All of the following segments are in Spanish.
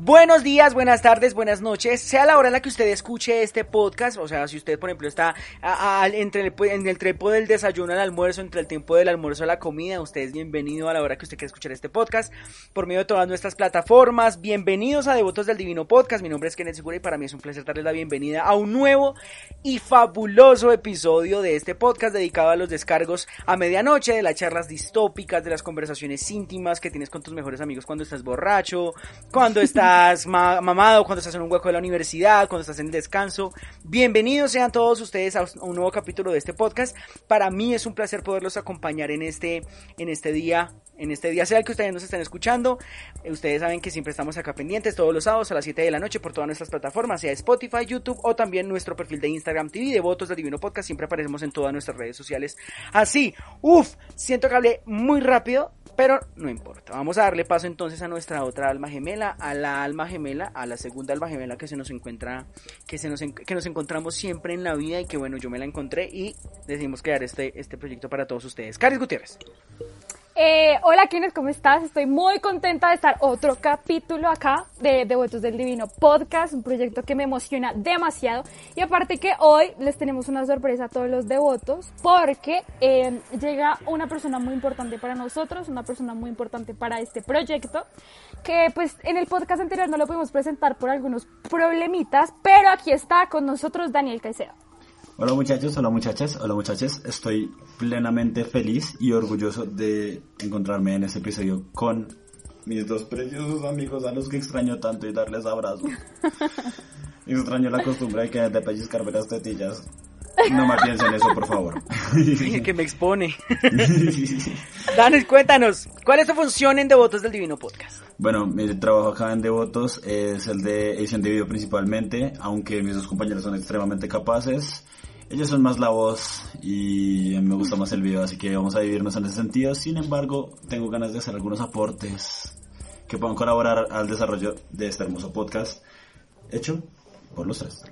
Buenos días, buenas tardes, buenas noches, sea la hora en la que usted escuche este podcast, o sea, si usted, por ejemplo, está entre el, en el tiempo del desayuno al almuerzo, entre el tiempo del almuerzo a la comida, usted es bienvenido a la hora que usted quiera escuchar este podcast, por medio de todas nuestras plataformas, bienvenidos a Devotos del Divino Podcast, mi nombre es Kenneth Segura y para mí es un placer darles la bienvenida a un nuevo y fabuloso episodio de este podcast dedicado a los descargos a medianoche, de las charlas distópicas, de las conversaciones íntimas que tienes con tus mejores amigos cuando estás borracho, cuando estás mamado, cuando estás en un hueco de la universidad, cuando estás en descanso. Bienvenidos sean todos ustedes a un nuevo capítulo de este podcast. Para mí es un placer poderlos acompañar en este, en este día en este día, sea el que ustedes nos estén escuchando. Eh, ustedes saben que siempre estamos acá pendientes todos los sábados a las 7 de la noche por todas nuestras plataformas, sea Spotify, YouTube o también nuestro perfil de Instagram TV de Votos del Divino Podcast. Siempre aparecemos en todas nuestras redes sociales. Así, uff, siento que hablé muy rápido, pero no importa. Vamos a darle paso entonces a nuestra otra alma gemela, a la alma gemela, a la segunda alma gemela que se nos encuentra, que se nos, que nos encontramos siempre en la vida y que bueno, yo me la encontré y decidimos crear este, este proyecto para todos ustedes. Caris Gutiérrez. Eh, hola, Kenneth, ¿cómo estás? Estoy muy contenta de estar otro capítulo acá de Devotos del Divino Podcast, un proyecto que me emociona demasiado. Y aparte que hoy les tenemos una sorpresa a todos los devotos, porque eh, llega una persona muy importante para nosotros, una persona muy importante para este proyecto, que pues en el podcast anterior no lo pudimos presentar por algunos problemitas, pero aquí está con nosotros Daniel Caicedo. Hola muchachos, hola muchachas, hola muchachas. Estoy plenamente feliz y orgulloso de encontrarme en este episodio con mis dos preciosos amigos a los que extraño tanto y darles abrazos. extraño la costumbre de que de pellizcarme las tetillas. No me piensen eso, por favor. que me expone. Danes, cuéntanos, ¿cuál es tu función en Devotos del Divino Podcast? Bueno, mi trabajo acá en Devotos es el de edición de video principalmente, aunque mis dos compañeros son extremadamente capaces. Ellos son más la voz y me gusta más el video, así que vamos a dividirnos en ese sentido. Sin embargo, tengo ganas de hacer algunos aportes que puedan colaborar al desarrollo de este hermoso podcast hecho por los tres.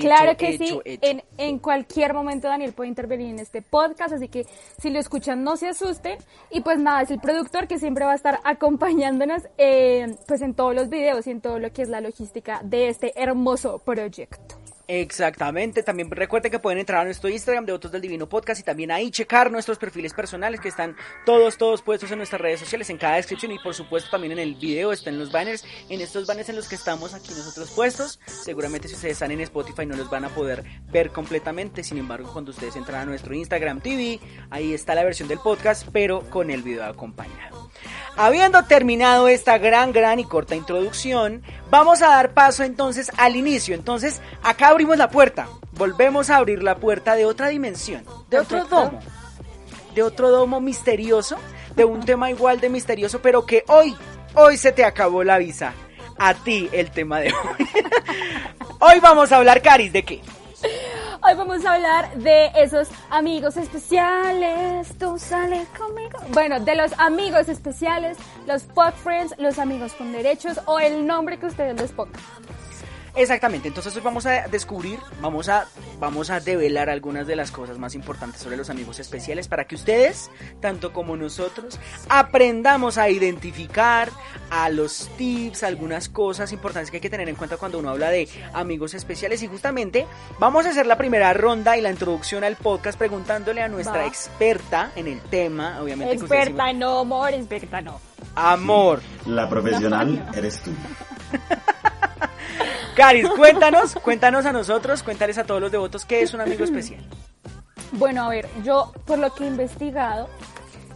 claro que sí, En, en, cualquier momento Daniel puede intervenir en este podcast, así que si lo escuchan no se asusten. Y pues nada, es el productor que siempre va a estar acompañándonos eh, pues en todos los videos y en todo lo que es la logística de este hermoso proyecto. Exactamente, también recuerden que pueden entrar a nuestro Instagram de Otros del Divino Podcast y también ahí checar nuestros perfiles personales que están todos, todos puestos en nuestras redes sociales, en cada descripción y por supuesto también en el video, están los banners, en estos banners en los que estamos aquí nosotros puestos. Seguramente si ustedes están en Spotify no los van a poder ver completamente, sin embargo cuando ustedes entran a nuestro Instagram TV, ahí está la versión del podcast, pero con el video acompañado. Habiendo terminado esta gran, gran y corta introducción, vamos a dar paso entonces al inicio. Entonces, acá abrimos la puerta. Volvemos a abrir la puerta de otra dimensión, de otro domo. De otro domo misterioso, de un tema igual de misterioso, pero que hoy, hoy se te acabó la visa. A ti el tema de hoy. hoy vamos a hablar, Caris, ¿de qué? Hoy vamos a hablar de esos amigos especiales. Tú sales conmigo. Bueno, de los amigos especiales, los pod friends, los amigos con derechos o el nombre que ustedes les pongan. Exactamente, entonces hoy vamos a descubrir, vamos a, vamos a develar algunas de las cosas más importantes sobre los amigos especiales para que ustedes, tanto como nosotros, aprendamos a identificar a los tips, algunas cosas importantes que hay que tener en cuenta cuando uno habla de amigos especiales y justamente vamos a hacer la primera ronda y la introducción al podcast preguntándole a nuestra experta en el tema, obviamente. Experta no, amor, experta no. Amor. La profesional eres tú. Caris, cuéntanos, cuéntanos a nosotros, cuéntales a todos los devotos qué es un amigo especial. Bueno, a ver, yo por lo que he investigado,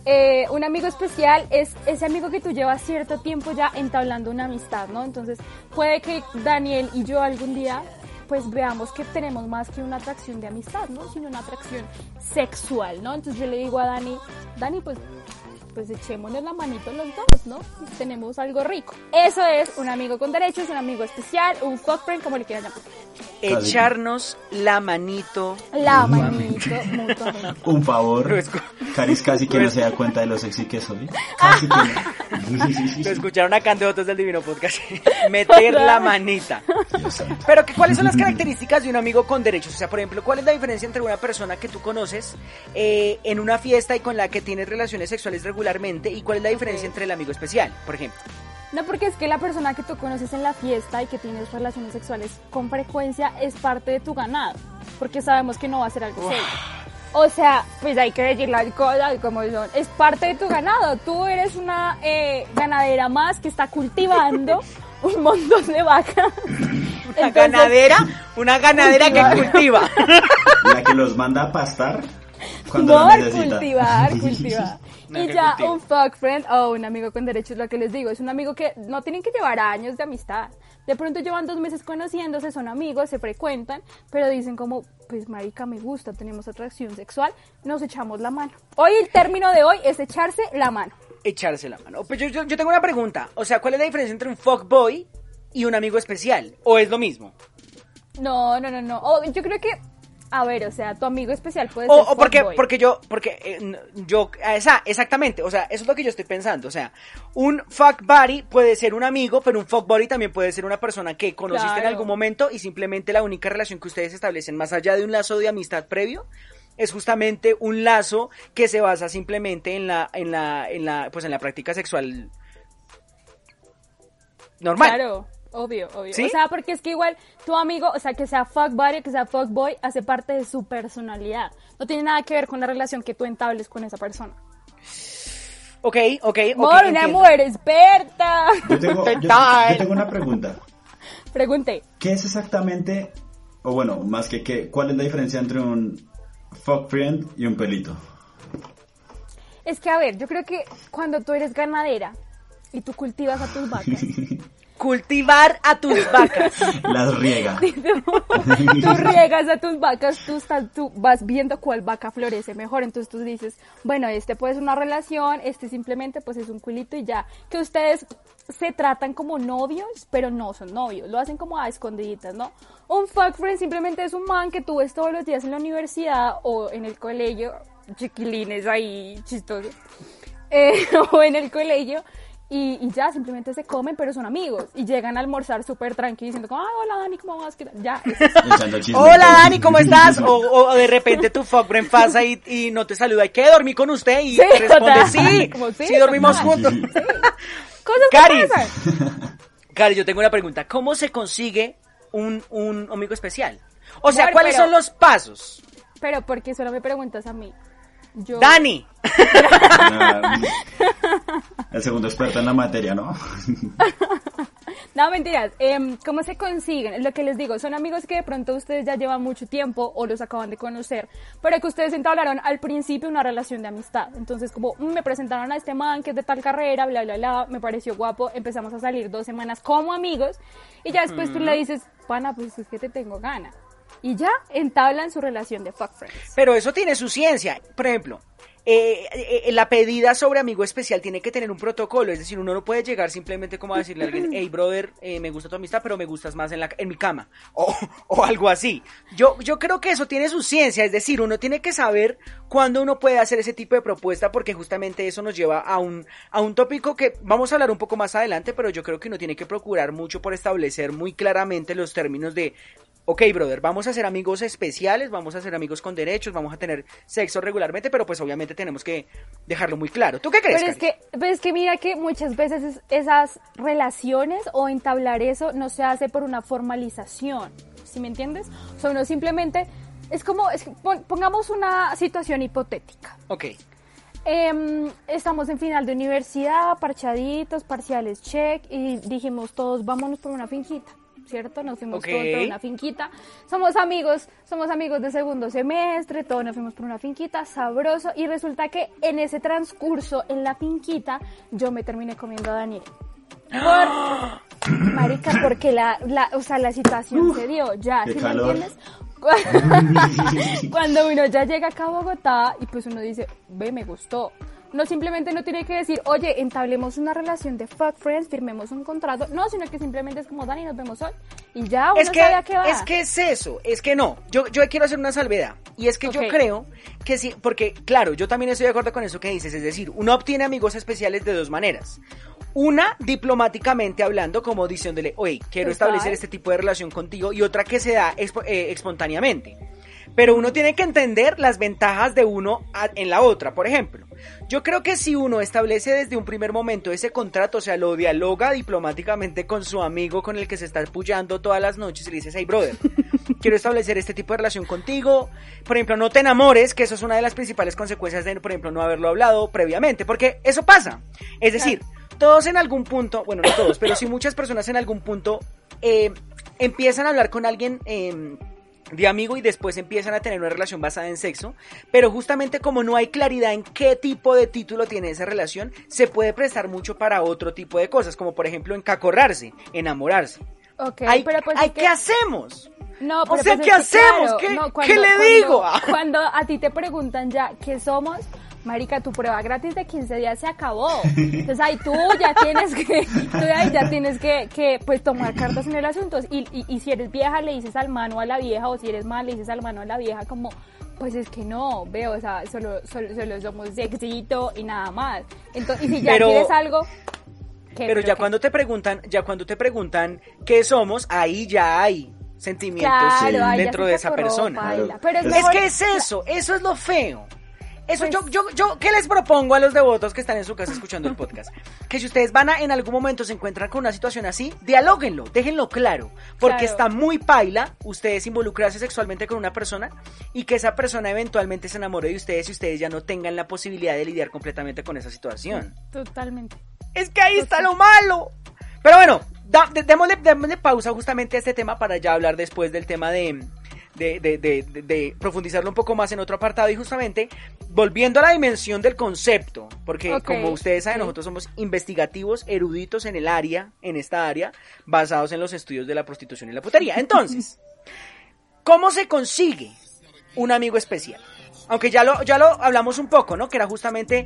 eh, un amigo especial es ese amigo que tú llevas cierto tiempo ya entablando una amistad, ¿no? Entonces puede que Daniel y yo algún día pues veamos que tenemos más que una atracción de amistad, ¿no? Sino una atracción sexual, ¿no? Entonces yo le digo a Dani, Dani, pues pues echémonos la manito los dos, ¿no? Tenemos algo rico. Eso es un amigo con derechos, un amigo especial, un fuck friend, como le quieran llamar. Echarnos la manito. La manito, Un favor. Caris casi que no se da cuenta de lo sexy que soy. Casi que no. Lo escucharon acá en Devotos del Divino Podcast. Meter la manita. Pero ¿cuáles son las características de un amigo con derechos? O sea, por ejemplo, ¿cuál es la diferencia entre una persona que tú conoces eh, en una fiesta y con la que tienes relaciones sexuales regulares? Y cuál es la diferencia entre el amigo especial, por ejemplo. No, porque es que la persona que tú conoces en la fiesta y que tienes relaciones sexuales con frecuencia es parte de tu ganado, porque sabemos que no va a ser algo serio. O sea, pues hay que decir las cosas como son. Es parte de tu ganado. Tú eres una eh, ganadera más que está cultivando un montón de vacas. Una ganadera, una ganadera que cultiva. La que los manda a pastar cuando No, lo necesita. cultivar, cultivar. Y ya un fuck friend o un amigo con derechos, lo que les digo, es un amigo que no tienen que llevar años de amistad. De pronto llevan dos meses conociéndose, son amigos, se frecuentan, pero dicen como, pues marica, me gusta, tenemos atracción sexual, nos echamos la mano. Hoy el término de hoy es echarse la mano. Echarse la mano. Pues yo, yo, yo tengo una pregunta. O sea, ¿cuál es la diferencia entre un fuckboy y un amigo especial? ¿O es lo mismo? No, no, no, no. O yo creo que, a ver, o sea, tu amigo especial puede O, ser o porque, porque yo, porque eh, yo, esa, exactamente, o sea, eso es lo que yo estoy pensando, o sea, un fuck buddy puede ser un amigo, pero un fuck buddy también puede ser una persona que conociste en algún momento y simplemente la única relación que ustedes establecen más allá de un lazo de amistad previo es justamente un lazo que se basa simplemente en la, en la, en la, pues en la práctica sexual normal. Claro, obvio, obvio. ¿Sí? O sea, porque es que igual tu amigo, o sea, que sea fuck buddy, que sea fuck boy, hace parte de su personalidad. No tiene nada que ver con la relación que tú entables con esa persona. Ok, ok, ok. Una mujer experta. Yo tengo, yo- tengo una pregunta. Pregunté. ¿Qué es exactamente, o bueno, más que qué, cuál es la diferencia entre un fuck friend y un pelito? Es que, a ver, yo creo que cuando tú eres ganadera y tú cultivas a tus vacas, Cultivar a tus vacas. Las riega. tú riegas a tus vacas, tú, estás, tú vas viendo cuál vaca florece mejor. Entonces tú dices, bueno, este puede ser una relación, este simplemente pues es un culito y ya. Que ustedes se tratan como novios, pero no son novios, lo hacen como a escondiditas, ¿no? Un fuck friend simplemente es un man que tú ves todos los días en la universidad o en el colegio, chiquilines ahí chistosos, eh, o en el colegio. Y, y ya, simplemente se comen, pero son amigos. Y llegan a almorzar súper tranquilos diciendo como, ah, hola Dani, ¿cómo vas? ¿Qué tal?". Ya, es. Hola Dani, ¿cómo estás? O, o- o de repente tu fuckfriend pasa y, y no te saluda. ¿Y qué? ¿Dormí con usted? Y Sí, te responde, total. sí, Como, sí, sí, dormimos total. juntos. Cosas que Cari. pasan. Cari, yo tengo una pregunta. ¿Cómo se consigue un, un amigo especial? O sea, ¿cuáles pero- son los pasos? Pero porque solo me preguntas a mí. Yo, Dani, el segundo experto en la materia, ¿no? No, mentiras. Em, ¿Cómo se consiguen? Es lo que les digo. Son amigos que de pronto ustedes ya llevan mucho tiempo o los acaban de conocer, pero que ustedes entablaron al principio una relación de amistad. Entonces, como "Mm, me presentaron a este man que es de tal carrera, bla, bla, bla, me pareció guapo, empezamos a salir dos semanas como amigos y ya después tú le dices, pana, pues es que te tengo gana. Y ya entablan su relación de fuck friends. pero eso tiene su ciencia. Por ejemplo, eh, eh, la pedida sobre amigo especial tiene que tener un protocolo. Es decir, uno no puede llegar simplemente como a decirle a alguien, hey brother, eh, me gusta tu amistad, pero me gustas más en, la, en mi cama. O, o algo así. Yo, yo creo que eso tiene su ciencia. Es decir, uno tiene que saber cuándo uno puede hacer ese tipo de propuesta porque justamente eso nos lleva a un, a un tópico que vamos a hablar un poco más adelante, pero yo creo que uno tiene que procurar mucho por establecer muy claramente los términos de ok, brother, vamos a ser amigos especiales, vamos a ser amigos con derechos, vamos a tener sexo regularmente, pero pues obviamente tenemos que dejarlo muy claro. ¿Tú qué crees? Pero es Cari? que, pero es que mira que muchas veces es- esas relaciones o entablar eso no se hace por una formalización, ¿sí me entiendes? O sea, uno simplemente, es como, es pongamos una situación hipotética. Ok, Em, estamos en final de universidad, parchaditos, parciales check, y dijimos todos, vámonos por una finquita, ¿cierto? Nos fuimos Ok. todos por una finquita. Somos amigos, somos amigos de segundo semestre, todos nos fuimos por una finquita, sabroso, y resulta que en ese transcurso, en la finquita, yo me terminé comiendo a Daniel. Por, marica, porque la, la, o sea, la situación se dio, ya, ¿sí me entiendes? Cuando uno ya llega acá a Bogotá y pues uno dice, ve, me gustó. No simplemente no tiene que decir, oye, entablemos una relación de fuck friends, firmemos un contrato. No, sino que simplemente es como, Dani, nos vemos hoy. Y ya uno es que, sabe a qué va. es que es eso, es que no. Yo, yo quiero hacer una salvedad. Y es que yo creo que sí, porque claro, yo también estoy de acuerdo con eso que dices. Es decir, uno obtiene amigos especiales de dos maneras. Una, diplomáticamente hablando, como diciéndole, oye, quiero establecer este tipo de relación contigo. Y otra que se da expo- eh, espontáneamente. Pero uno tiene que entender las ventajas de uno en la otra. Por ejemplo, yo creo que si uno establece desde un primer momento ese contrato, o sea, lo dialoga diplomáticamente con su amigo con el que se está apoyando todas las noches y le dices, hey brother, quiero establecer este tipo de relación contigo. Por ejemplo, no te enamores, que eso es una de las principales consecuencias de, por ejemplo, no haberlo hablado previamente, porque eso pasa. Es decir, todos en algún punto, bueno, no todos, pero sí muchas personas en algún punto eh, empiezan a hablar con alguien eh, de amigo y después empiezan a tener una relación basada en sexo, pero justamente como no hay claridad en qué tipo de título tiene esa relación, se puede prestar mucho para otro tipo de cosas, como por ejemplo encacorrarse, enamorarse. Ok, Ay, pero pues ay, es que- ¿qué hacemos? No, O pero sea, pues ¿qué hacemos? claro, ¿Qué- no, qué le cuando- digo? Cuando a ti te preguntan ya qué somos, marica, tu prueba gratis de 15 días se acabó. Entonces ahí tú ya tienes que, tú ahí ya tienes que, que pues tomar cartas en el asunto. Y, y, y si eres vieja le dices al mano a la vieja o si eres mal le dices al mano a la vieja como pues es que no, veo, o sea, solo, solo, solo somos sexito y nada más. Entonces, y si ya Pero- quieres algo... ¿qué? Pero ya qué? cuando te preguntan, ya cuando te preguntan qué somos, ahí ya hay sentimientos Claro, ya dentro de esa persona. paila. Pero es, Es mejor- que es eso, eso es lo feo. Eso Pues- yo, yo, yo, ¿qué les propongo a los devotos que están en su casa escuchando el podcast? Que si ustedes van a, en algún momento se encuentran con una situación así, dialóguenlo, déjenlo claro. Porque Claro. está muy paila ustedes involucrarse sexualmente con una persona y que esa persona eventualmente se enamore de ustedes y ustedes ya no tengan la posibilidad de lidiar completamente con esa situación. Totalmente. Es que ahí está lo malo. Pero bueno, da- de- démosle, démosle pausa justamente a este tema para ya hablar después del tema de, de, de- de- de- profundizarlo un poco más en otro apartado y justamente volviendo a la dimensión del concepto, porque como ustedes saben, sí. nosotros somos investigativos, eruditos en el área, en esta área, basados en los estudios de la prostitución y la putería. Entonces, ¿cómo se consigue un amigo especial? Aunque ya lo, ya lo hablamos un poco, ¿no? Que era justamente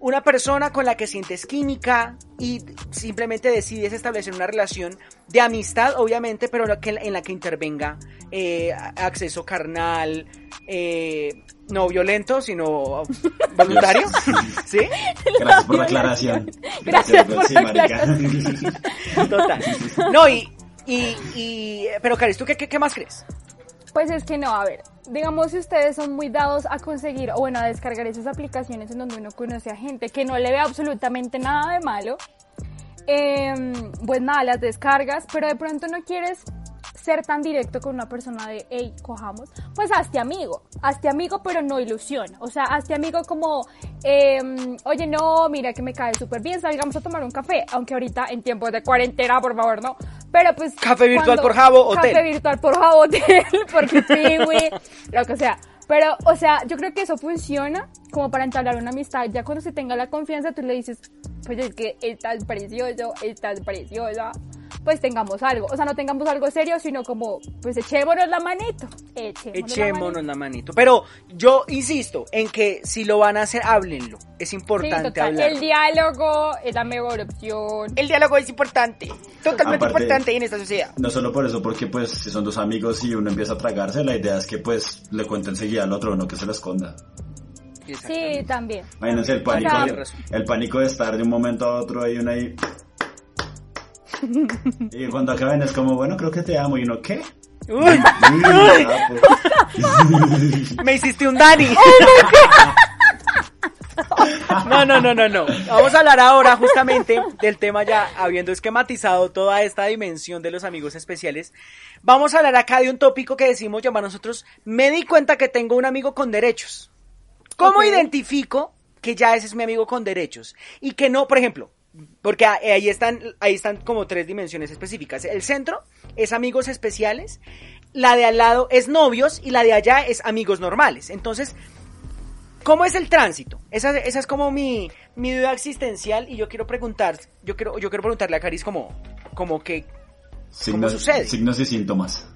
una persona con la que sientes química y simplemente decides establecer una relación de amistad, obviamente, pero en la que intervenga eh, acceso carnal, eh, no violento, sino voluntario. ¿Sí? Gracias por la aclaración. Gracias por sí, la. Total. No, y, y, y pero Caris, ¿tú qué, qué, qué más crees? Pues es que no, a ver, digamos si ustedes son muy dados a conseguir o bueno, a descargar esas aplicaciones en donde uno conoce a gente que no le ve absolutamente nada de malo, em, pues nada, las descargas, pero de pronto no quieres ser tan directo con una persona de, hey, cojamos, pues hazte amigo, hazte amigo pero no ilusión, o sea, hazte amigo como, em, oye, no, mira que me cae súper bien, salgamos a tomar un café, aunque ahorita en tiempos de cuarentena, por favor, no, pero pues... Café virtual por Jabo, hotel. Café virtual por Jabo, hotel, porque Piwi, lo que sea. Pero, o sea, yo creo que eso funciona como para entablar una amistad. Ya cuando se tenga la confianza, tú le dices, pues es que estás precioso, estás preciosa, pues tengamos algo. O sea, no tengamos algo serio, sino como, pues echémonos la manito. Echémonos, Echémonos la la manito. Pero yo insisto en que si lo van a hacer, háblenlo. Es Sí, importante total. hablar. El diálogo es la mejor opción. El diálogo es importante, totalmente Aparte- importante en esta sociedad. No solo por eso, porque pues si son dos amigos y uno empieza a tragarse, la idea es que pues le cuente enseguida al otro, no que se lo esconda. Sí, también. Imagínense el pánico, sea- de- el pánico de estar de un momento a otro ahí uno ahí. Y cuando acaben es como, bueno, creo que te amo. Y uno, ¿qué? Uy, Uy, sapo. me hiciste un Dani. No, no, no, no, no. Vamos a hablar ahora justamente del tema ya habiendo esquematizado toda esta dimensión de los amigos especiales. Vamos a hablar acá de un tópico que decimos llamar nosotros, me di cuenta que tengo un amigo con derechos. ¿Cómo identifico que ya ese es mi amigo con derechos? Y que no, por ejemplo, porque a- ahí están, ahí están como tres dimensiones específicas. El centro es amigos especiales, la de al lado es novios y la de allá es amigos normales. Entonces, ¿cómo es el tránsito? Esa, esa es como mi, mi duda existencial y yo quiero preguntar, yo quiero, yo quiero preguntarle a Caris como, como que, Signos, sucede? signos y síntomas.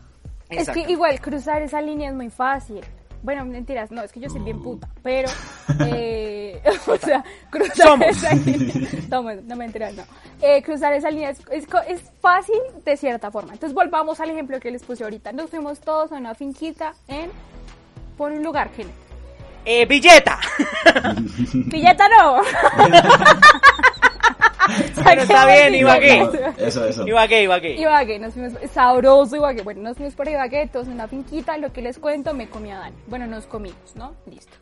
Es que igual cruzar esa línea es muy fácil. Bueno, mentiras, no, es que yo soy bien puta, pero, eh, o sea, cruzar Somos. esa línea, Toma, no mentiras, no. Eh, cruzar esa línea es, es fácil de cierta forma. Entonces volvamos al ejemplo que les puse ahorita. Nos fuimos todos a una finquita en, por un lugar, que Eh, Villeta. Pilleta no. Pero está bien, Ibagué. Eso, eso. Ibagué, Ibagué. Ibagué, nos fuimos, sabroso Ibagué. Bueno, nos fuimos por Ibagué, todos en una finquita, lo que les cuento, me comí a Dani. Bueno, nos comimos, ¿no? Listo.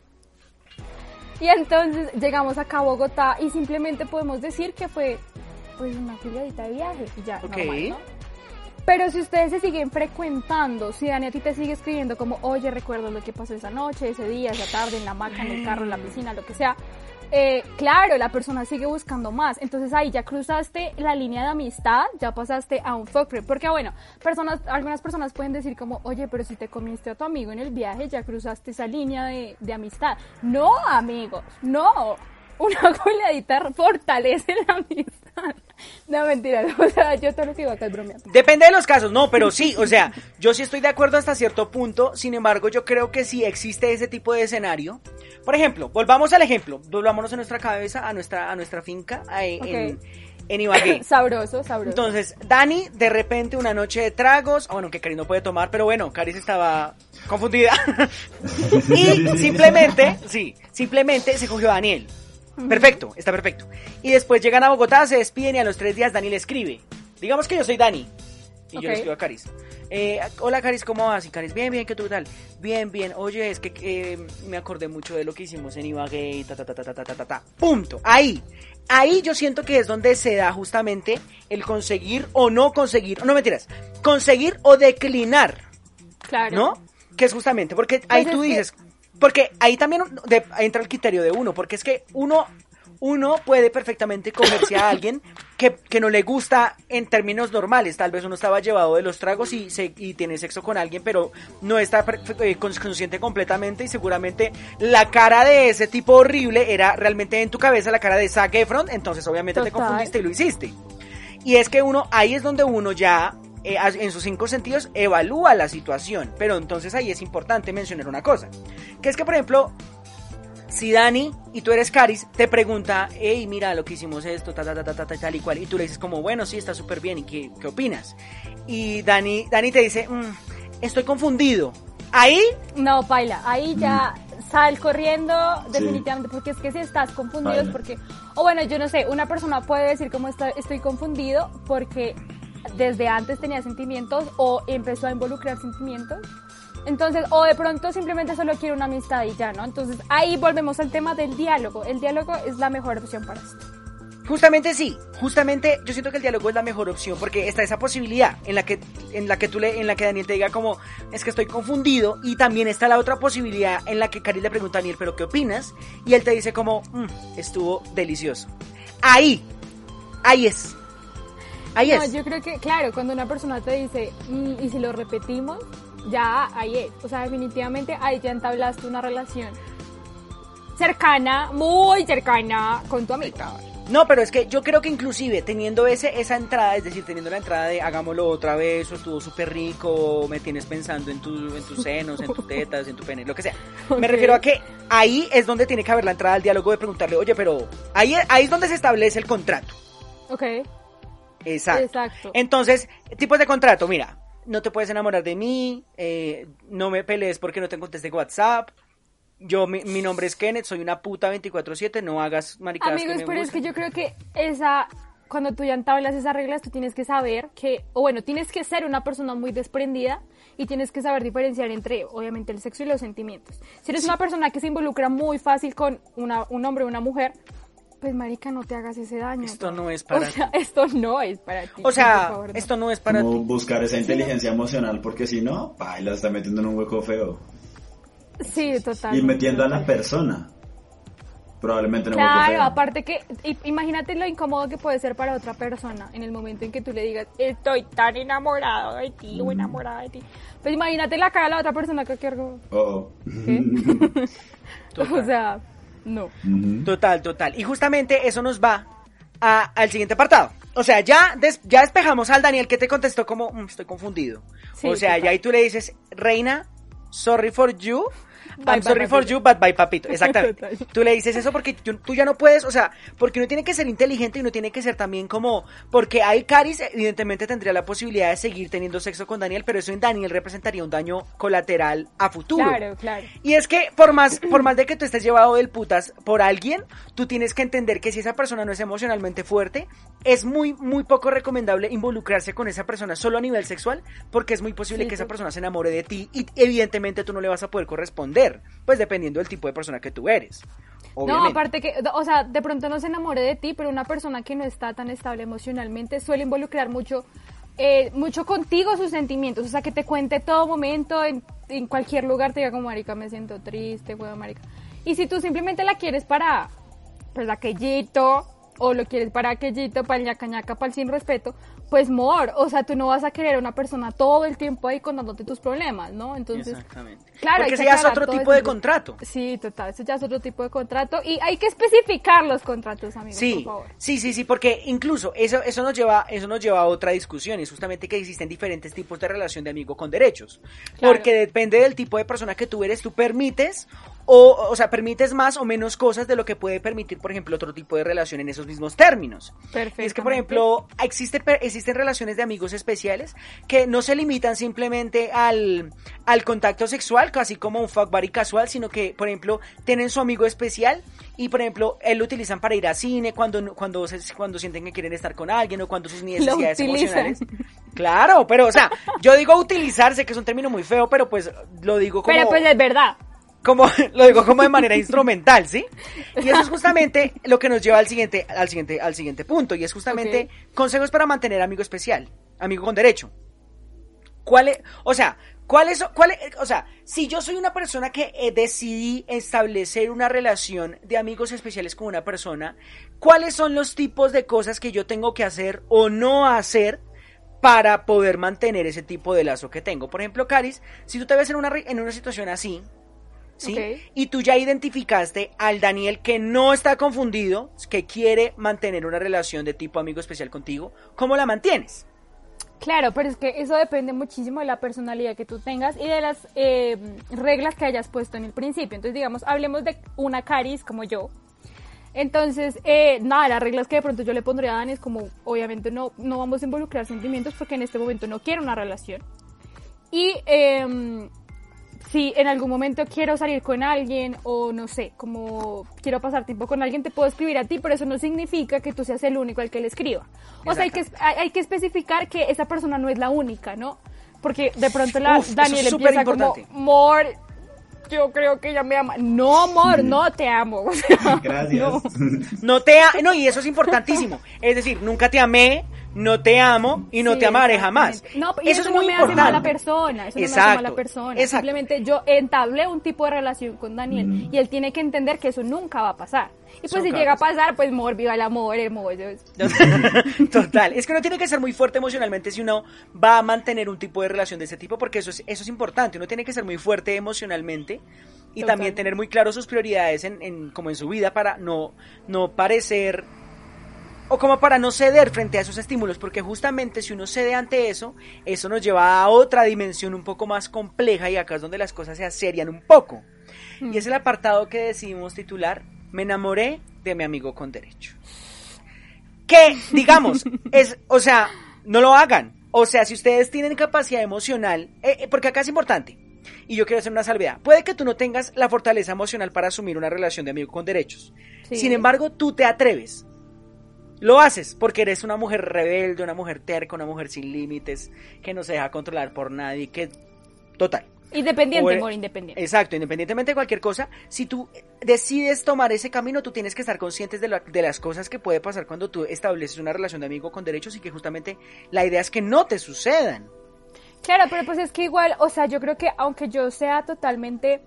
Y entonces llegamos acá a Bogotá y simplemente podemos decir que fue pues una filiadita de viaje y ya, Ok. normal, ¿no? Pero si ustedes se siguen frecuentando, si Dani a ti te sigue escribiendo como, oye, recuerdo lo que pasó esa noche, ese día, esa tarde, en la hamaca, en el carro, en la piscina, lo que sea, eh, claro, la persona sigue buscando más. Entonces ahí ya cruzaste la línea de amistad, ya pasaste a un fuck friend. Porque bueno, personas, algunas personas pueden decir como, oye, pero si te comiste a tu amigo en el viaje, ya cruzaste esa línea de, de amistad. No, amigos, no. Una goleadita fortalece la amistad. No, mentira, o sea, yo todo lo que iba acá bromeando. Depende de los casos, no, pero sí, o sea, yo sí estoy de acuerdo hasta cierto punto, sin embargo, yo creo que sí existe ese tipo de escenario. Por ejemplo, volvamos al ejemplo, volvámonos a nuestra cabeza, a nuestra, a nuestra finca, ahí en, en Ibagué. Sabroso, sabroso. Entonces, Dani, de repente, una noche de tragos, ah, bueno, que Cari no puede tomar, pero bueno, Caris estaba confundida. y simplemente, sí, simplemente se cogió a Daniel. Perfecto, está perfecto. Y después llegan a Bogotá, se despiden y a los tres días Dani le escribe. Digamos que yo soy Dani. Y yo le escribo a Caris. Eh, hola Caris, ¿cómo vas? Y Caris, bien, bien, ¿qué tú tal? Bien, bien. Oye, es que eh, me acordé mucho de lo que hicimos en Ibagué y ta, ta, ta, ta, ta, ta, ta, ta. Punto. Ahí. Ahí yo siento que es donde se da justamente el conseguir o no conseguir. No mentiras. Conseguir o declinar. Claro. ¿No? Que es justamente, porque ahí pues tú dices porque ahí también de- entra el criterio de uno, porque es que uno, uno puede perfectamente comerse a alguien que, que no le gusta en términos normales, tal vez uno estaba llevado de los tragos y, se, y tiene sexo con alguien, pero no está eh, cons- consciente completamente y seguramente la cara de ese tipo horrible era realmente en tu cabeza la cara de Zac Efron, entonces obviamente te confundiste y lo hiciste. Y es que uno, ahí es donde uno ya, eh, en sus cinco sentidos, evalúa la situación. Pero entonces ahí es importante mencionar una cosa. Que es que, por ejemplo, si Dani y tú eres Caris, te pregunta, hey, mira lo que hicimos esto, ta, ta, ta, ta, ta, ta, tal y cual. Y tú le dices como, bueno, sí, está súper bien. ¿Y qué, qué opinas? Y Dani, Dani te dice, "Mm, estoy confundido. Ahí, No, paila, ahí ya sal corriendo Sí. definitivamente, porque es que si estás confundido es porque, o bueno, yo no sé, una persona puede decir como está, estoy confundido porque desde antes tenía sentimientos o empezó a involucrar sentimientos. Entonces, o de pronto simplemente solo quiere una amistad y ya, ¿no? Entonces, ahí volvemos al tema del diálogo. El diálogo es la mejor opción para esto. Justamente sí, justamente yo siento que el diálogo es la mejor opción porque está esa posibilidad en la que en la que tú le en la que Daniel te diga como es que estoy confundido y también está la otra posibilidad en la que Cari le pregunta a Daniel, "¿Pero qué opinas?" y él te dice como, "Mm, estuvo delicioso." Ahí. Ahí es. Ahí no, es. yo creo que, claro, cuando una persona te dice, "Mm, y si lo repetimos, ya ahí es. O sea, definitivamente ahí ya entablaste una relación cercana, muy cercana con tu amiga. No, pero es que yo creo que inclusive teniendo ese, esa entrada, es decir, teniendo la entrada de hagámoslo otra vez, o estuvo súper rico, o me tienes pensando en, tu, en tus senos, en tus tetas, en tu pene, lo que sea. Me refiero a que ahí es donde tiene que haber la entrada al diálogo de preguntarle, oye, pero ahí, ahí es donde se establece el contrato. Ok, Exacto. exacto. Entonces, tipos de contrato, mira, no te puedes enamorar de mí, eh, no me pelees porque no te contesté WhatsApp. Yo, mi, mi nombre es Kenneth, soy una puta 24-7, no hagas maricadas que Amigos, me pero es que yo creo que esa, cuando tú ya entablas esas reglas, tú tienes que saber que, o bueno, tienes que ser una persona muy desprendida y tienes que saber diferenciar entre, obviamente, el sexo y los sentimientos. Si eres una persona que se involucra muy fácil con una, un hombre o una mujer, pues marica, no te hagas ese daño. Esto no es O para sea, esto no es para ti. O sea, favor, no. esto no es para Como ti. buscar esa inteligencia emocional, porque si no, la está metiendo en un hueco feo. Sí, total. Y metiendo a la persona. Probablemente hueco Claro, feo. aparte que, imagínate lo incómodo que puede ser para otra persona en el momento en que tú le digas, estoy tan enamorado de ti o enamorada de ti. Pues imagínate la cara de la otra persona que algo, Oh, oh. o sea, no. Total, total. Y justamente eso nos va a- al siguiente apartado. O sea, ya, des- ya despejamos al Daniel que te contestó como, "Mm, estoy confundido. Sí, o sea, total. ya ahí tú le dices, Reina, sorry for you. I'm sorry for you, but bye papito. Exactamente. tú le dices eso porque tú, ya no puedes, o sea, porque uno tiene que ser inteligente y uno tiene que ser también como, porque hay Caris evidentemente tendría la posibilidad de seguir teniendo sexo con Daniel, pero eso en Daniel representaría un daño colateral a futuro. Claro, claro. Y es que por más, por más de que tú estés llevado del putas por alguien, tú tienes que entender que si esa persona no es emocionalmente fuerte, es muy, muy poco recomendable involucrarse con esa persona solo a nivel sexual, porque es muy posible que esa persona se enamore de ti y evidentemente tú no le vas a poder corresponder, pues dependiendo del tipo de persona que tú eres. No, aparte que, o sea, de pronto no se enamore de ti, pero una persona que no está tan estable emocionalmente suele involucrar mucho, eh, mucho contigo sus sentimientos, o sea, que te cuente todo momento, en, en cualquier lugar te diga como, marica, me siento triste, huevo, marica. Y si tú simplemente la quieres para, pues, aquellito, o lo quieres para aquellito, para el ñaca ñaca, para el sin respeto, pues mor, o sea, tú no vas a querer a una persona todo el tiempo ahí contándote tus problemas, ¿no? Entonces, Exactamente. claro, porque ese ya es otro tipo de contrato. Sí, total, ese ya es otro tipo de contrato y hay que especificar los contratos, amigos, sí, por favor. Sí, sí, sí, porque incluso eso eso nos lleva eso nos lleva a otra discusión, y es justamente que existen diferentes tipos de relación de amigo con derechos. Porque depende del tipo de persona que tú eres, tú permites o, o sea, permites más o menos cosas de lo que puede permitir, por ejemplo, otro tipo de relación en esos mismos términos. Perfecto. Es que, por ejemplo, existe, existen relaciones de amigos especiales que no se limitan simplemente al, al contacto sexual, casi como un fuck buddy casual, sino que, por ejemplo, tienen su amigo especial y, por ejemplo, él lo utilizan para ir a cine cuando, cuando, cuando sienten que quieren estar con alguien o cuando sus necesidades emocionales. Claro, pero, o sea, yo digo utilizarse, que es un término muy feo, pero pues lo digo como... Pero pues es verdad como lo digo como de manera instrumental, ¿sí? Y eso es justamente lo que nos lleva al siguiente al siguiente al siguiente punto y es justamente consejos para mantener amigo especial, amigo con derecho. ¿Cuál es, o sea, cuál es, cuál o sea, si yo soy una persona que eh, decidí establecer una relación de amigos especiales con una persona, ¿cuáles son los tipos de cosas que yo tengo que hacer o no hacer para poder mantener ese tipo de lazo que tengo? Por ejemplo, Caris, si tú te ves en una en una situación así, ¿sí? Y tú ya identificaste al Daniel que no está confundido, que quiere mantener una relación de tipo amigo especial contigo, ¿cómo la mantienes? Claro, pero es que eso depende muchísimo de la personalidad que tú tengas y de las eh, reglas que hayas puesto en el principio. Entonces, digamos, hablemos de una Caris como yo. Entonces, eh, nada, las reglas que de pronto yo le pondría a Dani es como, obviamente no, no vamos a involucrar sentimientos porque en este momento no quiero una relación. Y eh, si en algún momento quiero salir con alguien o no sé, como quiero pasar tiempo con alguien, te puedo escribir a ti, pero eso no significa que tú seas el único al que le escriba. O sea, hay que, hay, que especificar que esa persona no es la única, ¿no? Porque de pronto la Daniel empieza como, more, yo creo que ella me ama. No, amor, no te amo. Gracias. No, te amo, no, y eso es importantísimo. Es decir, nunca te amé, no te amo y no te amaré jamás. No, y eso, es muy no me importante. hace mala persona, eso Exacto. no me hace mala persona. Simplemente yo entablé un tipo de relación con Daniel mm. y él tiene que entender que eso nunca va a pasar. Y pues si llega a pasar, pues mor, viva el amor, hermoso. Total, es que uno tiene que ser muy fuerte emocionalmente si uno va a mantener un tipo de relación de ese tipo, porque eso es, eso es importante, uno tiene que ser muy fuerte emocionalmente y también tener muy claro sus prioridades en, en, como en su vida para no, no parecer o como para no ceder frente a esos estímulos, porque justamente si uno cede ante eso, eso nos lleva a otra dimensión un poco más compleja y acá es donde las cosas se aserian un poco. Y es el apartado que decidimos titular, me enamoré de mi amigo con derecho. Que, digamos, es, o sea, no lo hagan. O sea, si ustedes tienen capacidad emocional, eh, eh, porque acá es importante, y yo quiero hacer una salvedad. Puede que tú no tengas la fortaleza emocional para asumir una relación de amigo con derechos. Sin embargo, tú te atreves. Lo haces porque eres una mujer rebelde, una mujer terca, una mujer sin límites, que no se deja controlar por nadie, que total. Independiente, amor, independiente. Exacto, independientemente de cualquier cosa, si tú decides tomar ese camino, tú tienes que estar conscientes de, de las cosas que puede pasar cuando tú estableces una relación de amigo con derechos y que justamente la idea es que no te sucedan. Claro, pero pues es que igual, o sea, yo creo que aunque yo sea totalmente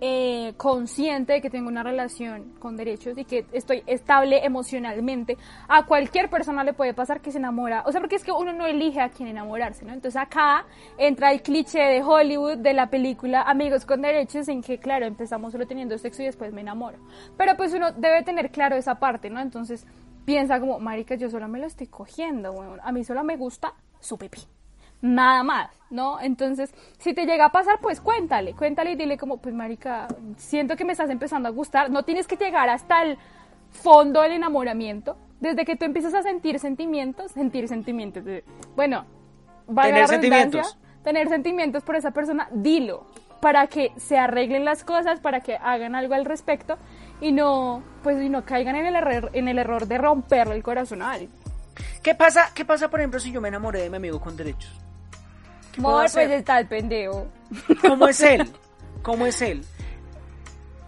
eh, consciente de que tengo una relación con derechos y que estoy estable emocionalmente, a cualquier persona le puede pasar que se enamora. O sea, porque es que uno no elige a quién enamorarse, ¿no? Entonces acá entra el cliché de Hollywood de la película Amigos con Derechos, en que, claro, empezamos solo teniendo sexo y después me enamoro. Pero pues uno debe tener claro esa parte, ¿no? Entonces piensa como, marica, yo solo me lo estoy cogiendo, a mí solo me gusta su pipí nada más, ¿no? Entonces, si te llega a pasar, pues cuéntale, cuéntale y dile como, pues marica, siento que me estás empezando a gustar, no tienes que llegar hasta el fondo del enamoramiento, desde que tú empiezas a sentir sentimientos, sentir sentimientos, de, bueno, tener sentimientos. Tener sentimientos por esa persona, dilo, para que se arreglen las cosas, para que hagan algo al respecto y no, pues, y no caigan en el error, en el error de romperle el corazón a alguien. ¿Qué pasa, ¿Qué pasa, por ejemplo, si yo me enamoré de mi amigo con derechos? Amor, pues está el pendejo. ¿Cómo es él? ¿Cómo es él?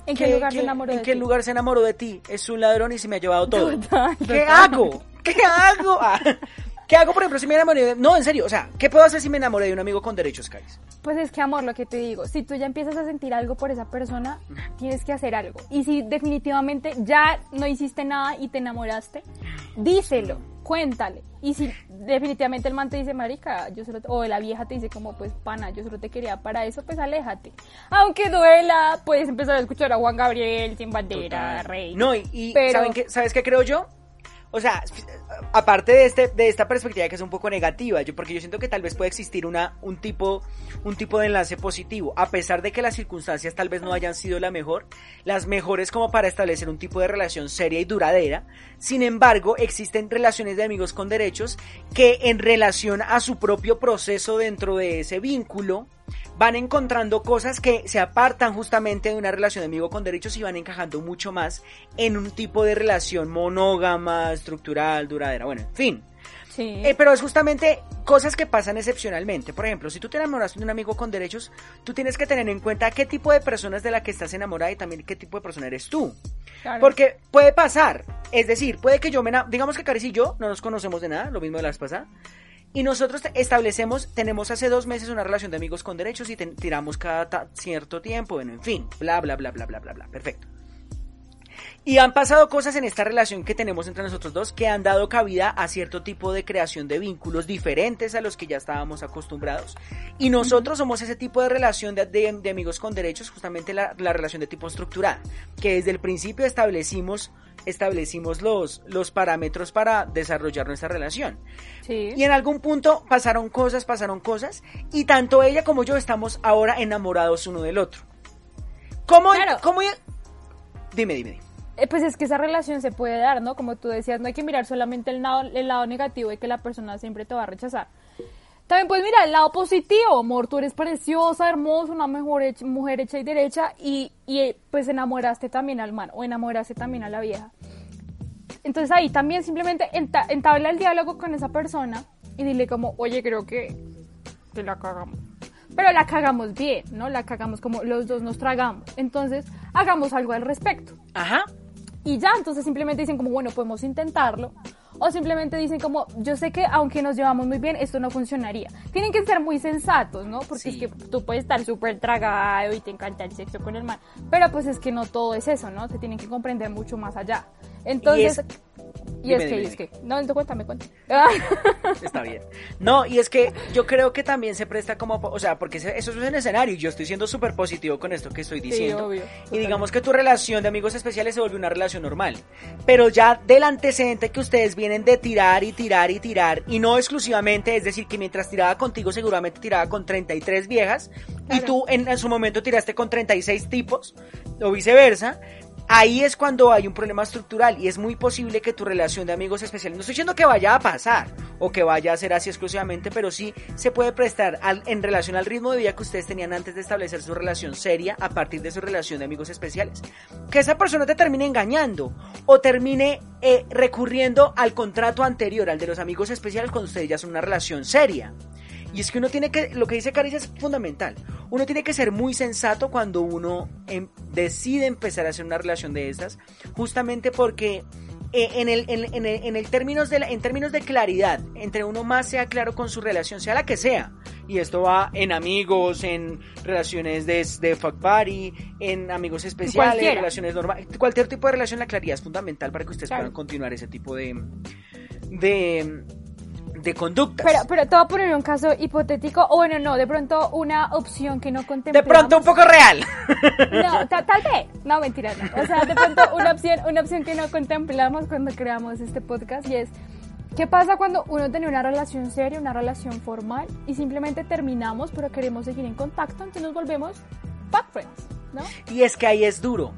¿En qué, lugar se enamoró ¿En de qué ti? lugar se enamoró de ti? Es un ladrón y se me ha llevado todo. Total, ¿Qué total. hago? ¿Qué hago? Ah, ¿Qué hago, por ejemplo, si me enamoré de... No, en serio, o sea, ¿qué puedo hacer si me enamoré de un amigo con derechos, Caris? Pues es que, amor, lo que te digo, si tú ya empiezas a sentir algo por esa persona, tienes que hacer algo. Y si definitivamente ya no hiciste nada y te enamoraste, díselo, cuéntale. Y si definitivamente el man te dice, marica, yo solo, o la vieja te dice como, pues, pana, yo solo te quería para eso, pues aléjate. Aunque duela, puedes empezar a escuchar a Juan Gabriel, Sin Bandera, Rey. No, y, y Pero- ¿saben qué, ¿sabes qué creo yo? O sea, aparte de este de esta perspectiva que es un poco negativa, yo porque yo siento que tal vez puede existir una un tipo un tipo de enlace positivo, a pesar de que las circunstancias tal vez no hayan sido la mejor, las mejores como para establecer un tipo de relación seria y duradera. Sin embargo, existen relaciones de amigos con derechos que en relación a su propio proceso dentro de ese vínculo van encontrando cosas que se apartan justamente de una relación de amigo con derechos y van encajando mucho más en un tipo de relación monógama, estructural, duradera, bueno, en fin. Sí. Eh, pero es justamente cosas que pasan excepcionalmente. Por ejemplo, si tú te enamoras de un amigo con derechos, tú tienes que tener en cuenta qué tipo de persona es de la que estás enamorada y también qué tipo de persona eres tú. Claro. Porque puede pasar. Es decir, puede que yo me... ena- Digamos que Caris y yo no nos conocemos de nada, lo mismo de la vez pasada. Y nosotros establecemos, tenemos hace dos meses una relación de amigos con derechos y te- tiramos cada cierto tiempo, bueno, en fin, bla, bla, bla, bla, bla, bla, bla, perfecto. Y han pasado cosas en esta relación que tenemos entre nosotros dos que han dado cabida a cierto tipo de creación de vínculos diferentes a los que ya estábamos acostumbrados. Y nosotros somos ese tipo de relación de, de- de amigos con derechos, justamente la, la relación de tipo estructurada, que desde el principio establecimos, establecimos los, los parámetros para desarrollar nuestra relación. Sí. Y en algún punto pasaron cosas, pasaron cosas, y tanto ella como yo estamos ahora enamorados uno del otro. ¿Cómo? Claro. cómo dime, dime, dime. Eh, Pues es que esa relación se puede dar, ¿no? Como tú decías, no hay que mirar solamente el lado, el lado negativo de que la persona siempre te va a rechazar. También puedes mirar el lado positivo, amor, tú eres preciosa, hermosa, una mejor hech- mujer hecha y derecha y, y eh, pues enamoraste también al man o enamoraste también a la vieja. Entonces ahí también simplemente enta- entabla el diálogo con esa persona y dile como, oye, creo que, que la cagamos. Pero la cagamos bien, ¿no? La cagamos como los dos nos tragamos. Entonces, hagamos algo al respecto Ajá. y ya, entonces simplemente dicen como, bueno, podemos intentarlo. O simplemente dicen como, yo sé que aunque nos llevamos muy bien, esto no funcionaría. Tienen que ser muy sensatos, ¿no? Porque Sí. es que tú puedes estar súper tragado y te encanta el sexo con el man. Pero pues es que no todo es eso, ¿no? Se tienen que comprender mucho más allá. Entonces... Y es, que, dime, y es dime. que... No, cuéntame, cuéntame. Está bien. No, y es que yo creo que también se presta como, o sea, porque eso es un escenario y yo estoy siendo súper positivo con esto que estoy diciendo. obvio, y digamos que tu relación de amigos especiales se volvió una relación normal. Pero ya del antecedente que ustedes vienen de tirar y tirar y tirar, y no exclusivamente, es decir, que mientras tiraba contigo seguramente tiraba con 33 viejas, y Claro. tú en, en su momento tiraste con 36 tipos, o viceversa. Ahí es cuando hay un problema estructural y es muy posible que tu relación de amigos especiales, no estoy diciendo que vaya a pasar o que vaya a ser así exclusivamente, pero sí se puede prestar en relación al ritmo de vida que ustedes tenían antes de establecer su relación seria a partir de su relación de amigos especiales. Que esa persona te termine engañando o termine eh, recurriendo al contrato anterior, al de los amigos especiales, cuando ustedes ya son una relación seria. Y es que uno tiene que, lo que dice Caris es fundamental. Uno tiene que ser muy sensato cuando uno em- decide empezar a hacer una relación de estas, justamente porque eh, en, el, en, en el- en el términos de la- en términos de claridad, entre uno más sea claro con su relación, sea la que sea, y esto va en amigos, en relaciones de, de fuck party, en amigos especiales, Cualquiera. relaciones normales, cualquier tipo de relación, la claridad es fundamental para que ustedes Claro. puedan continuar ese tipo de, de, de conductas. Pero, pero te voy a poner un caso hipotético, o bueno, no, de pronto una opción que no de contemplamos. pronto un poco real. No, ta- tal vez. No, mentira, no. O sea, de pronto una opción, una opción que no contemplamos cuando creamos este podcast y es, ¿Qué pasa cuando uno tiene una relación seria, una relación formal y simplemente terminamos pero queremos seguir en contacto, entonces nos volvemos fuck friends, ¿no? Y es que ahí es duro.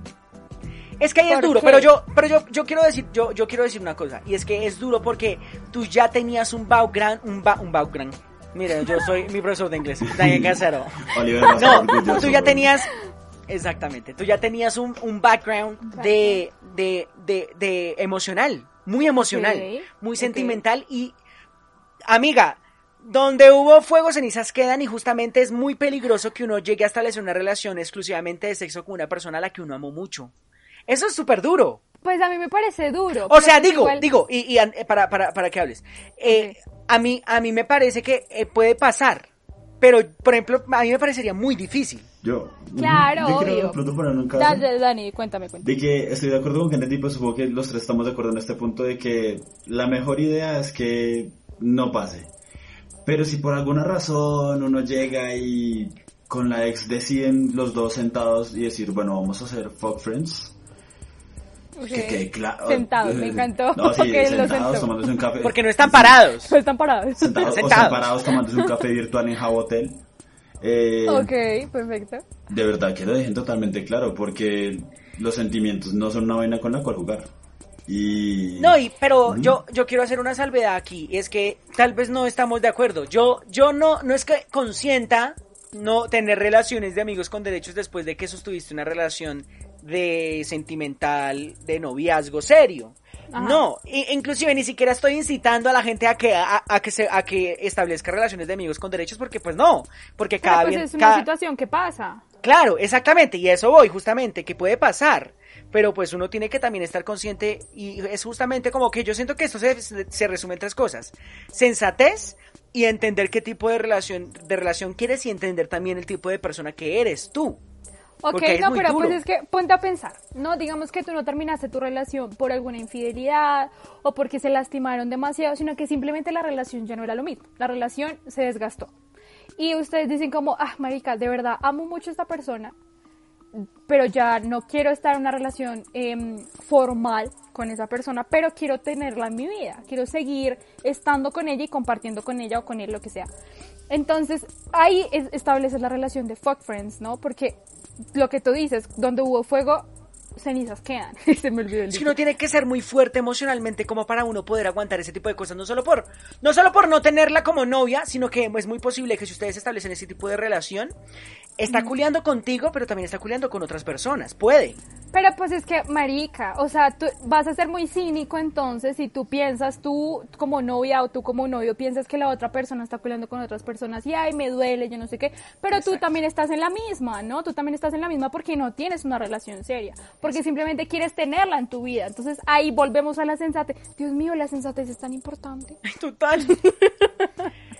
Es que ahí es ¿Por duro, qué? pero yo, pero yo, yo quiero decir, yo, yo quiero decir una cosa, y es que es duro porque tú ya tenías un background, un, ba- un background. Mira, yo soy mi profesor de inglés, Daniel Casero. No, tú ya tenías, exactamente, tú ya tenías un, un background de, de, de, de emocional, muy emocional, muy sentimental y, amiga, donde hubo fuego, cenizas quedan y justamente es muy peligroso que uno llegue a establecer una relación exclusivamente de sexo con una persona a la que uno amó mucho. Eso es súper duro. Pues a mí me parece duro. O sea, pues digo, igual- digo, y, y an- eh, para, para, para que hables. Eh, a, mí, a mí me parece que eh, puede pasar, pero, por ejemplo, a mí me parecería muy difícil. Yo, Claro, yo quiero obvio. pronto poner un caso. Dale, Dani, cuéntame, cuéntame. De que estoy de acuerdo con Kennedy, pues supongo que los tres estamos de acuerdo en este punto de que la mejor idea es que no pase. Pero si por alguna razón uno llega y con la ex deciden los dos sentados y decir, bueno, vamos a hacer fuck friends. Que quede claro. Sentados, me encantó. No, sí, que lo sentados sentó. tomándose un café. Porque no están parados. Pues están parados. Sentados, o Sentados. están parados tomándose un café virtual en Java Hotel. Eh, Ok, perfecto. De verdad que lo dejen totalmente claro, porque los sentimientos no son una vaina con la cual jugar. Y... No, y, pero yo, yo quiero hacer una salvedad aquí, y es que tal vez no estamos de acuerdo. Yo, yo no, no es que consienta no tener relaciones de amigos con derechos después de que sostuviste una relación de sentimental, de noviazgo serio. Ajá. No, inclusive ni siquiera estoy incitando a la gente a que a, a que se a que establezca relaciones de amigos con derechos porque pues no, porque Pero cada pues bien es una cada- situación que pasa. Claro, exactamente, y a eso voy, justamente, que puede pasar, pero pues uno tiene que también estar consciente, y es justamente como que yo siento que esto se, se resume en tres cosas, sensatez y entender qué tipo de relación, de relación quieres y entender también el tipo de persona que eres tú. Ok, no, pero duro. pues es que ponte a pensar, ¿no? Digamos que tú no terminaste tu relación por alguna infidelidad o porque se lastimaron demasiado, sino que simplemente la relación ya no era lo mismo. La relación se desgastó. Y ustedes dicen como, ah, marica, de verdad, amo mucho a esta persona, pero ya no quiero estar en una relación em, formal con esa persona, pero quiero tenerla en mi vida, quiero seguir estando con ella y compartiendo con ella o con él, lo que sea. Entonces, ahí es, estableces la relación de fuck friends, ¿no? Porque lo que tú dices, donde hubo fuego, cenizas quedan. Se me olvidó el Es que dicho. uno tiene que ser muy fuerte emocionalmente como para uno poder aguantar ese tipo de cosas, no solo por, no solo por no tenerla como novia, sino que es muy posible que si ustedes establecen ese tipo de relación, está culeando contigo, pero también está culeando con otras personas, puede. Pero pues es que, marica, o sea, tú vas a ser muy cínico entonces si tú piensas, tú como novia o tú como novio piensas que la otra persona está peleando con otras personas y, ay, me duele, yo no sé qué, pero tú también estás en la misma, ¿no? Tú también estás en la misma porque no tienes una relación seria, porque simplemente quieres tenerla en tu vida. Entonces ahí volvemos a la sensatez. Dios mío, la sensatez es tan importante. Total.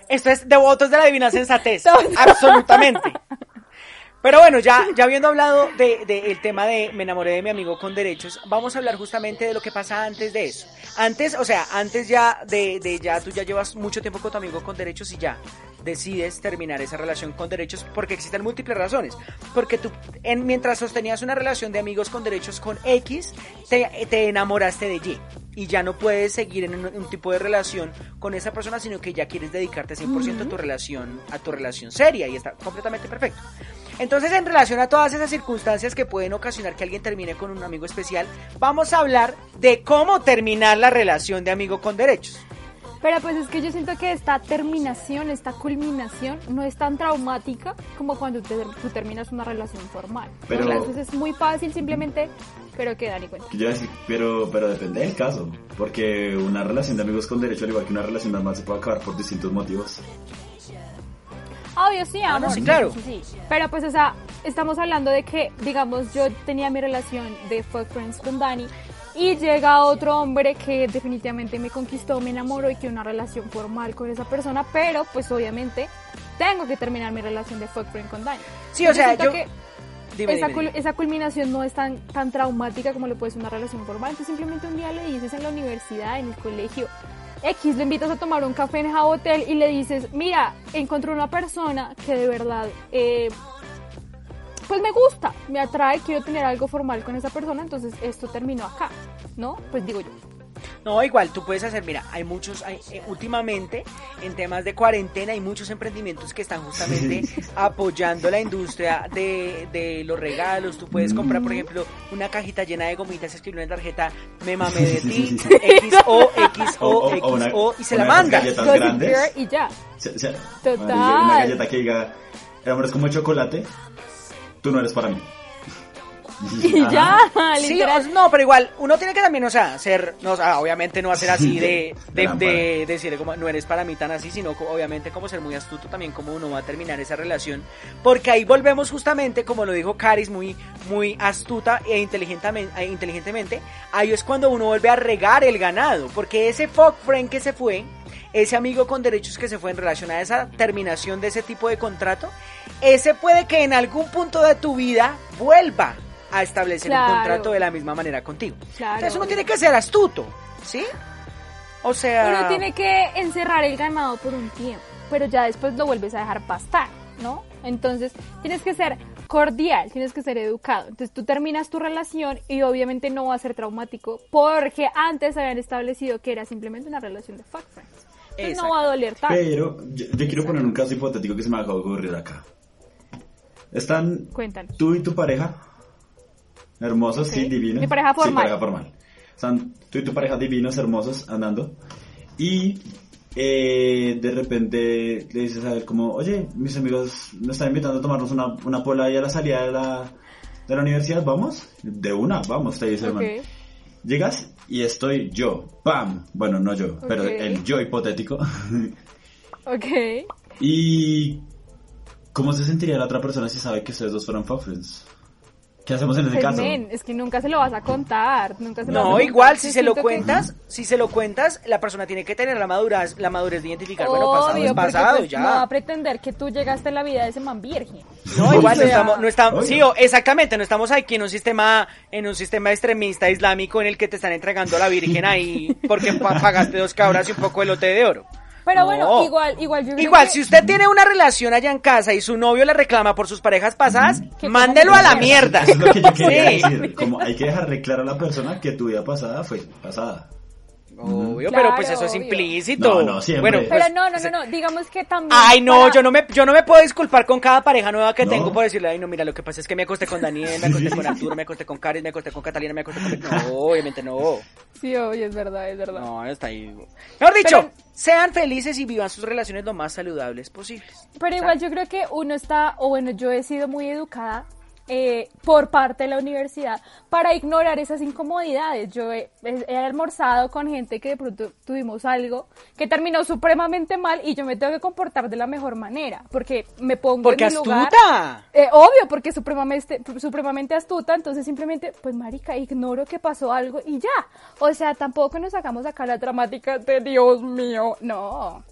Esto es devotos de la divina sensatez. Absolutamente. Pero bueno, ya, ya habiendo hablado del de, el tema de me enamoré de mi amigo con derechos, vamos a hablar justamente de lo que pasa antes de eso. Antes, o sea, antes ya de, de ya tú ya llevas mucho tiempo con tu amigo con derechos y ya decides terminar esa relación con derechos porque existen múltiples razones. Porque tú, en, mientras sostenías una relación de amigos con derechos con X, te, te enamoraste de Y. Y ya no puedes seguir en un, un tipo de relación con esa persona, sino que ya quieres dedicarte 100% a tu relación, a tu relación seria y está completamente perfecto. Entonces, en relación a todas esas circunstancias que pueden ocasionar que alguien termine con un amigo especial, vamos a hablar de cómo terminar la relación de amigo con derechos. Pero pues es que yo siento que esta terminación, esta culminación, no es tan traumática como cuando te- tú terminas una relación formal. ¿no? Pero- Entonces es muy fácil simplemente, pero que Dani cuenta. Que yo decir, pero, pero depende del caso, porque una relación de amigos con derecho, al igual que una relación normal, se puede acabar por distintos motivos. Obvio, sí, Ah, amor. no, sí, claro. sí, sí. Pero pues, o sea, estamos hablando de que, digamos, yo tenía mi relación de fuck friends con Dani y llega otro hombre que definitivamente me conquistó, me enamoró y quiero una relación formal con esa persona, pero pues obviamente tengo que terminar mi relación de fuck friend con Dani. Sí, o sea, yo- que Dime, esa, dime, esa culminación no es tan, tan traumática como lo puede ser una relación formal. Entonces simplemente un día le dices en la universidad, en el colegio, X, le invitas a tomar un café en Java Hotel y le dices, mira, encontré una persona que de verdad, eh, pues me gusta, me atrae, quiero tener algo formal con esa persona, entonces esto terminó acá, ¿no? Pues digo yo. No, igual, tú puedes hacer, mira, hay muchos, hay, eh, últimamente, en temas de cuarentena, hay muchos emprendimientos que están justamente apoyando la industria de, de los regalos. Tú puedes comprar, por ejemplo, una cajita llena de gomitas, escribir una tarjeta, me mamé de Sí, ti, sí, sí. XO, XO, O- o- o una- XO, y se la manda. y ya. Se- se- Total. Una galleta que diga, el amor es como chocolate, tú no eres para mí. Y ya, Sí, literal. o- no, pero igual, uno tiene que también, o sea, ser, no, o sea, obviamente no hacer así de, de, decirle como, no eres para mí tan así, sino obviamente como ser muy astuto también como uno va a terminar esa relación, porque ahí volvemos justamente, como lo dijo Caris, muy, muy astuta e inteligentemente, e inteligentemente, ahí es cuando uno vuelve a regar el ganado, porque ese fuck friend que se fue, ese amigo con derechos que se fue en relación a esa terminación de ese tipo de contrato, ese puede que en algún punto de tu vida vuelva a establecer Claro. un contrato de la misma manera contigo. Claro. Entonces uno tiene que ser astuto, ¿sí? O sea... Uno tiene que encerrar el ganado por un tiempo, pero ya después lo vuelves a dejar pastar, ¿no? Entonces tienes que ser cordial, tienes que ser educado. Entonces tú terminas tu relación y obviamente no va a ser traumático porque antes habían establecido que era simplemente una relación de fuck friends. Entonces no va a doler tanto. Pero yo, yo quiero poner un caso hipotético que se me acaba de ocurrir acá. Están Cuéntanos. tú y tu pareja, hermosos, sí, Ok. divinos. Mi pareja formal. Sí, pareja formal. Están tú y tu pareja divinos, hermosos, andando. Y eh, de repente le dices a él como, oye, mis amigos nos están invitando a tomarnos una, una pola ahí a la salida de la, de la universidad, ¿vamos? De una, vamos, te dice el man. Ok. Llegas y estoy yo, ¡pam! Bueno, no yo, pero el yo hipotético. Ok. ¿Y cómo se sentiría la otra persona si sabe que ustedes dos fueron fuck friends? ¿Qué hacemos en ese Pues, caso? men, es que nunca se lo vas a contar, nunca se lo vas a No, igual, si se lo que- cuentas, si se lo cuentas, la persona tiene que tener la madurez, la madurez de identificar, bueno, pasado Obvio, es porque, pasado, pues, ya. No va a pretender que tú llegaste en la vida de ese man virgen. No, igual no estamos, no estamos, sí, exactamente, no estamos aquí en un sistema, en un sistema extremista islámico en el que te están entregando a la Virgen ahí porque pa- pagaste dos cabras y un poco de lote de oro. Pero No. bueno, igual, igual yo Igual, que- si usted tiene una relación allá en casa y su novio le reclama por sus parejas pasadas, Que mándelo a la mierda. mierda. Es lo que yo quería Sí. decir. Como hay que dejarle claro a la persona que tu vida pasada fue pasada. Obvio, Claro, pero pues eso es obvio. implícito. No, no, siempre. Bueno, Pero pues, no, no, no, no, digamos que también... Ay, no, para- yo no me yo no me puedo disculpar con cada pareja nueva que ¿No? tengo por decirle, ay, no, mira, lo que pasa es que me acosté con Daniel, me acosté con Arturo, me acosté con Karen, me acosté con Catalina, me acosté con... No, obviamente no. Sí, oye, es verdad, es verdad. No, está ahí. Mejor dicho, Pero- sean felices y vivan sus relaciones lo más saludables posibles. Pero igual yo creo que uno está, o bueno, yo he sido muy educada eh, por parte de la universidad para ignorar esas incomodidades. Yo he, he- almorzado con gente que de pronto tuvimos algo que terminó supremamente mal y yo me tengo que comportar de la mejor manera porque me pongo Porque en mi lugar. astuta. Eh, obvio, porque supremamente, supremamente astuta, entonces simplemente, pues marica, ignoro que pasó algo y ya. O sea, tampoco nos sacamos acá la dramática de Dios mío, no.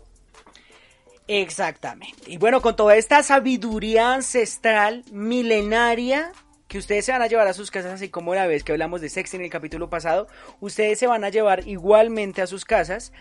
Exactamente. Y bueno, con toda esta sabiduría ancestral, milenaria, que ustedes se van a llevar a sus casas, así como la vez que hablamos de sexo en el capítulo pasado, ustedes se van a llevar igualmente a sus casas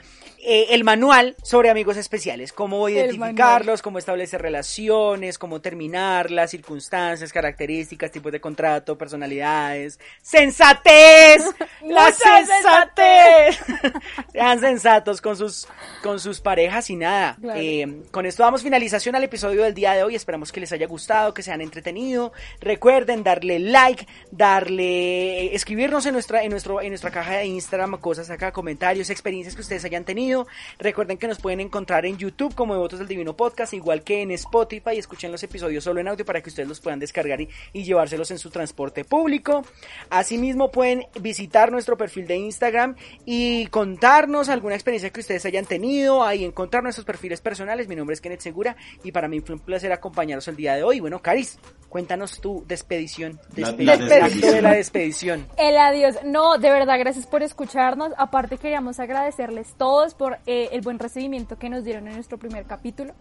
eh, el manual sobre amigos especiales, cómo identificarlos, cómo establecer relaciones, cómo terminarlas, circunstancias, características, tipos de contrato, personalidades, sensatez, la sensatez. Sean sensatos con sus, con sus parejas y nada. Claro. Eh, con esto damos finalización al episodio del día de hoy. Esperamos que les haya gustado, que se han entretenido. Recuerden darle like, darle, escribirnos en nuestra, en nuestro, en nuestra caja de Instagram cosas acá, comentarios, experiencias que ustedes hayan tenido. Recuerden que nos pueden encontrar en YouTube como Devotos del Divino Podcast, igual que en Spotify. Escuchen los episodios solo en audio para que ustedes los puedan descargar y, y llevárselos en su transporte público. Asimismo pueden visitar nuestro perfil de Instagram y contarnos alguna experiencia que ustedes hayan tenido, ahí encontrar nuestros perfiles personales. Mi nombre es Kenneth Segura y para mí fue un placer acompañarlos el día de hoy. Bueno, Caris, cuéntanos tu despedición. La- Despe- la acto de despedición. la despedición. El adiós. No, de verdad, gracias por escucharnos. Aparte, queríamos agradecerles todos por eh, el buen recibimiento que nos dieron en nuestro primer capítulo.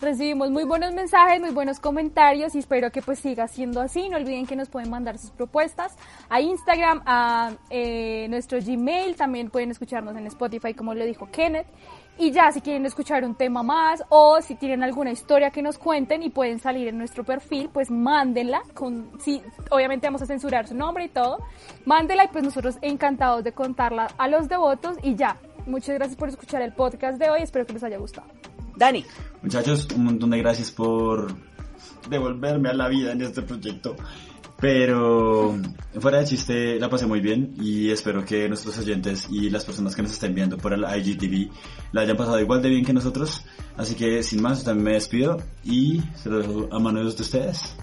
Recibimos muy buenos mensajes, muy buenos comentarios y espero que pues siga siendo así. No olviden que nos pueden mandar sus propuestas a Instagram, a eh, nuestro Gmail. También pueden escucharnos en Spotify, como lo dijo Kenneth. Y ya, si quieren escuchar un tema más o si tienen alguna historia que nos cuenten y pueden salir en nuestro perfil, pues mándenla. Con, sí, obviamente vamos a censurar su nombre y todo. Mándenla y pues nosotros encantados de contarla a los devotos y ya. Muchas gracias por escuchar el podcast de hoy. Espero que les haya gustado. Dani. Muchachos, un montón de gracias por devolverme a la vida en este proyecto. Pero fuera de chiste, la pasé muy bien y espero que nuestros oyentes y las personas que nos estén viendo por el IGTV la hayan pasado igual de bien que nosotros. Así que sin más, también me despido y se lo dejo a manos de ustedes.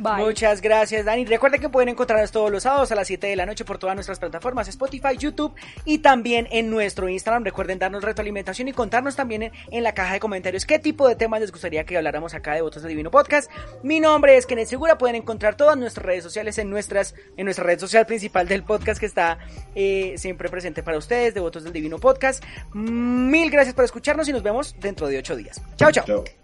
Muchas gracias, Dani. Recuerden que pueden encontrarnos todos los sábados a las 7 de la noche por todas nuestras plataformas, Spotify, YouTube y también en nuestro Instagram. Recuerden darnos retroalimentación y contarnos también en, la caja de comentarios qué tipo de temas les gustaría que habláramos acá de Votos de Divino Podcast. Mi nombre es Kenneth Segura. Pueden encontrar todas nuestras redes sociales en nuestras, en nuestra red social principal del podcast que está eh, siempre presente para ustedes, de Votos del Divino Podcast. Mil gracias por escucharnos y nos vemos dentro de ocho días. Chao, chao. chao.